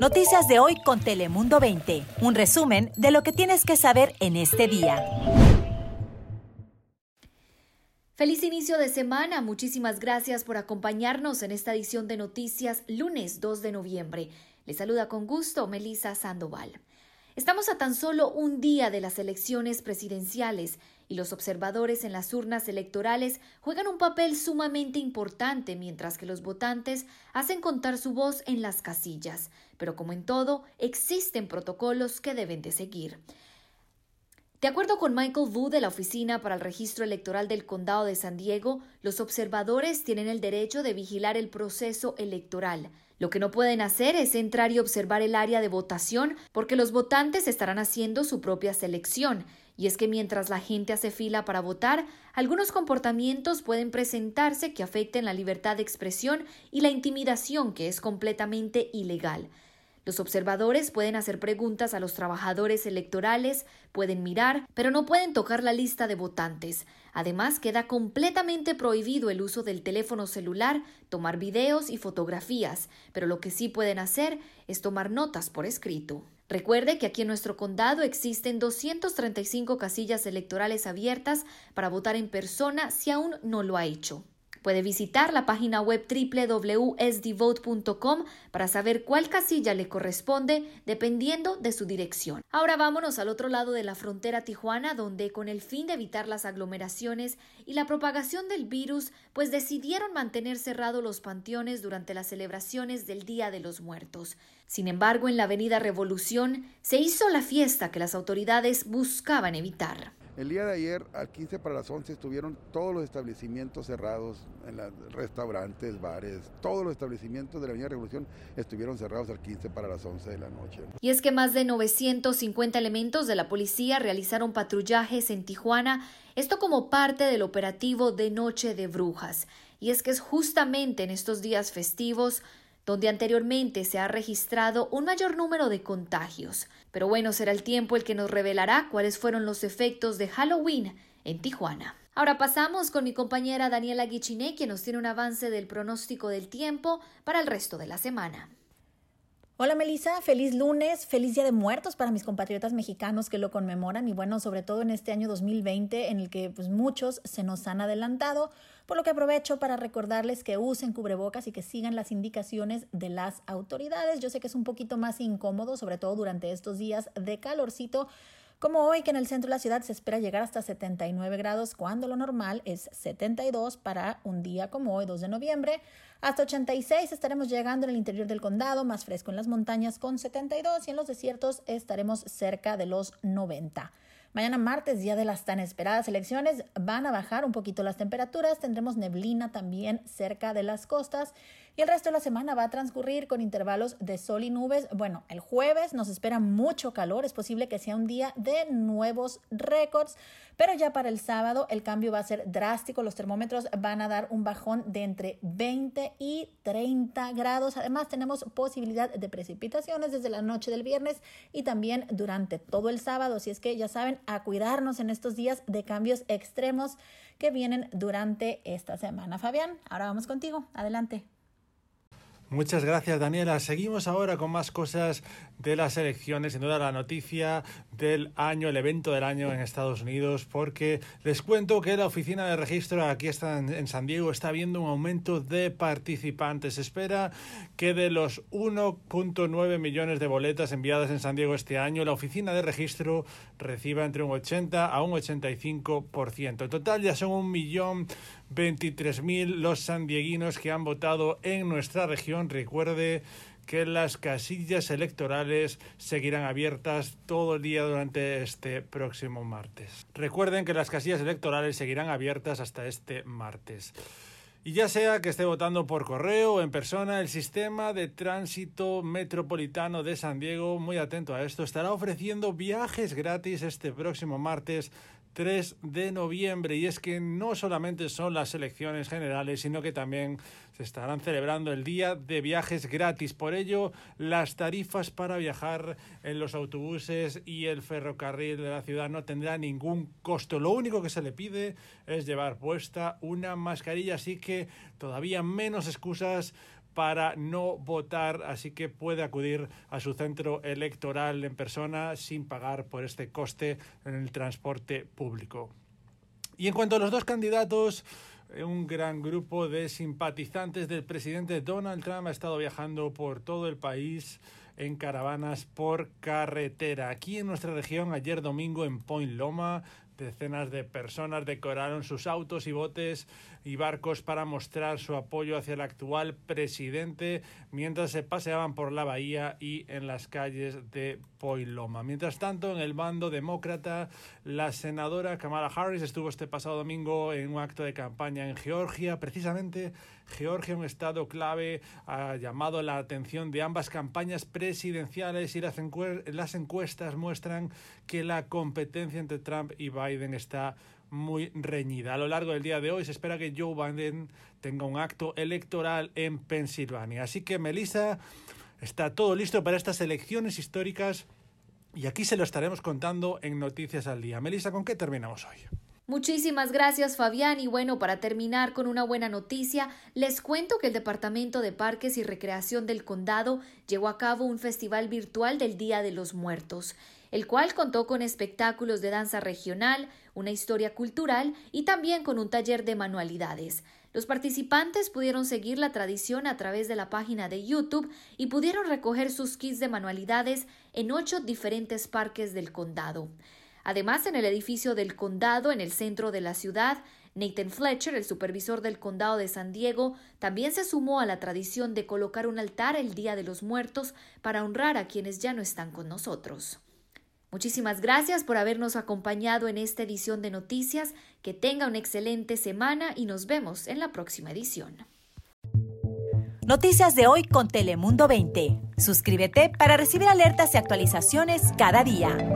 Noticias de hoy con Telemundo 20. Un resumen de lo que tienes que saber en este día. Feliz inicio de semana. Muchísimas gracias por acompañarnos en esta edición de noticias lunes 2 de noviembre. Les saluda con gusto Melisa Sandoval. Estamos a tan solo un día de las elecciones presidenciales y los observadores en las urnas electorales juegan un papel sumamente importante mientras que los votantes hacen contar su voz en las casillas. Pero como en todo, existen protocolos que deben de seguir. De acuerdo con Michael Vu de la Oficina para el Registro Electoral del Condado de San Diego, los observadores tienen el derecho de vigilar el proceso electoral. Lo que no pueden hacer es entrar y observar el área de votación porque los votantes estarán haciendo su propia selección. Y es que mientras la gente hace fila para votar, algunos comportamientos pueden presentarse que afecten la libertad de expresión y la intimidación que es completamente ilegal. Los observadores pueden hacer preguntas a los trabajadores electorales, pueden mirar, pero no pueden tocar la lista de votantes. Además, queda completamente prohibido el uso del teléfono celular, tomar videos y fotografías, pero lo que sí pueden hacer es tomar notas por escrito. Recuerde que aquí en nuestro condado existen 235 casillas electorales abiertas para votar en persona si aún no lo ha hecho. Puede visitar la página web www.sdvote.com para saber cuál casilla le corresponde dependiendo de su dirección. Ahora vámonos al otro lado de la frontera Tijuana, donde con el fin de evitar las aglomeraciones y la propagación del virus, pues decidieron mantener cerrados los panteones durante las celebraciones del Día de los Muertos. Sin embargo, en la Avenida Revolución se hizo la fiesta que las autoridades buscaban evitar. El día de ayer, al 15 para las 11, estuvieron todos los establecimientos cerrados, en restaurantes, bares, todos los establecimientos de la Avenida Revolución estuvieron cerrados al 15 para las 11 de la noche. Y es que más de 950 elementos de la policía realizaron patrullajes en Tijuana, esto como parte del operativo de Noche de Brujas. Y es que es justamente en estos días festivos donde anteriormente se ha registrado un mayor número de contagios. Pero bueno, será el tiempo el que nos revelará cuáles fueron los efectos de Halloween en Tijuana. Ahora pasamos con mi compañera Daniela Guichiné, quien nos tiene un avance del pronóstico del tiempo para el resto de la semana. Hola Melissa, feliz lunes, feliz Día de Muertos para mis compatriotas mexicanos que lo conmemoran y bueno, sobre todo en este año 2020 en el que pues muchos se nos han adelantado, por lo que aprovecho para recordarles que usen cubrebocas y que sigan las indicaciones de las autoridades. Yo sé que es un poquito más incómodo, sobre todo durante estos días de calorcito, como hoy que en el centro de la ciudad se espera llegar hasta 79 grados cuando lo normal es 72 para un día como hoy, 2 de noviembre. Hasta 86 estaremos llegando en el interior del condado, más fresco en las montañas con 72 y en los desiertos estaremos cerca de los 90. Mañana martes, día de las tan esperadas elecciones, van a bajar un poquito las temperaturas, tendremos neblina también cerca de las costas. Y el resto de la semana va a transcurrir con intervalos de sol y nubes. Bueno, el jueves nos espera mucho calor, es posible que sea un día de nuevos récords, pero ya para el sábado el cambio va a ser drástico, los termómetros van a dar un bajón de entre 20 y 30 grados. Además, tenemos posibilidad de precipitaciones desde la noche del viernes y también durante todo el sábado, si es que ya saben, a cuidarnos en estos días de cambios extremos que vienen durante esta semana. Fabián, ahora vamos contigo. Adelante. Muchas gracias, Daniela. Seguimos ahora con más cosas de las elecciones, sin duda la noticia del año, el evento del año en Estados Unidos, porque les cuento que la oficina de registro aquí está en, San Diego está viendo un aumento de participantes. Se espera que de los 1.9 millones de boletas enviadas en San Diego este año, la oficina de registro reciba entre un 80 a un 85%. En total ya son un millón 23.000 los sandieguinos que han votado en nuestra región. Recuerde que las casillas electorales seguirán abiertas todo el día durante este próximo martes. Recuerden que las casillas electorales seguirán abiertas hasta este martes. Y ya sea que esté votando por correo o en persona, el sistema de tránsito metropolitano de San Diego, muy atento a esto, estará ofreciendo viajes gratis este próximo martes 3 de noviembre. Y es que no solamente son las elecciones generales, sino que también se estarán celebrando el Día de Viajes gratis. Por ello, las tarifas para viajar en los autobuses y el ferrocarril de la ciudad no tendrán ningún costo. Lo único que se le pide es llevar puesta una mascarilla, así que todavía menos excusas para no votar, así que puede acudir a su centro electoral en persona sin pagar por este coste en el transporte público. Y en cuanto a los dos candidatos, eh, un gran grupo de simpatizantes del presidente Donald Trump ha estado viajando por todo el país en caravanas por carretera. Aquí en nuestra región, ayer domingo en Point Loma, Decenas de personas decoraron sus autos y botes y barcos para mostrar su apoyo hacia el actual presidente mientras se paseaban por la bahía y en las calles de Poiloma. Mientras tanto, en el bando demócrata, la senadora Kamala Harris estuvo este pasado domingo en un acto de campaña en Georgia, precisamente Georgia, un estado clave, ha llamado la atención de ambas campañas presidenciales y las, encuestas muestran que la competencia entre Trump y Biden está muy reñida. A lo largo del día de hoy se espera que Joe Biden tenga un acto electoral en Pensilvania. Así que, Melissa, está todo listo para estas elecciones históricas y aquí se lo estaremos contando en Noticias al Día. Melissa, ¿con qué terminamos hoy? Muchísimas gracias Fabián y bueno, para terminar con una buena noticia, les cuento que el Departamento de Parques y Recreación del Condado llevó a cabo un festival virtual del Día de los Muertos, el cual contó con espectáculos de danza regional, una historia cultural y también con un taller de manualidades. Los participantes pudieron seguir la tradición a través de la página de YouTube y pudieron recoger sus kits de manualidades en ocho diferentes parques del condado. Además, en el edificio del condado, en el centro de la ciudad, Nathan Fletcher, el supervisor del condado de San Diego, también se sumó a la tradición de colocar un altar el Día de los Muertos para honrar a quienes ya no están con nosotros. Muchísimas gracias por habernos acompañado en esta edición de noticias. Que tenga una excelente semana y nos vemos en la próxima edición. Noticias de hoy con Telemundo 20. Suscríbete para recibir alertas y actualizaciones cada día.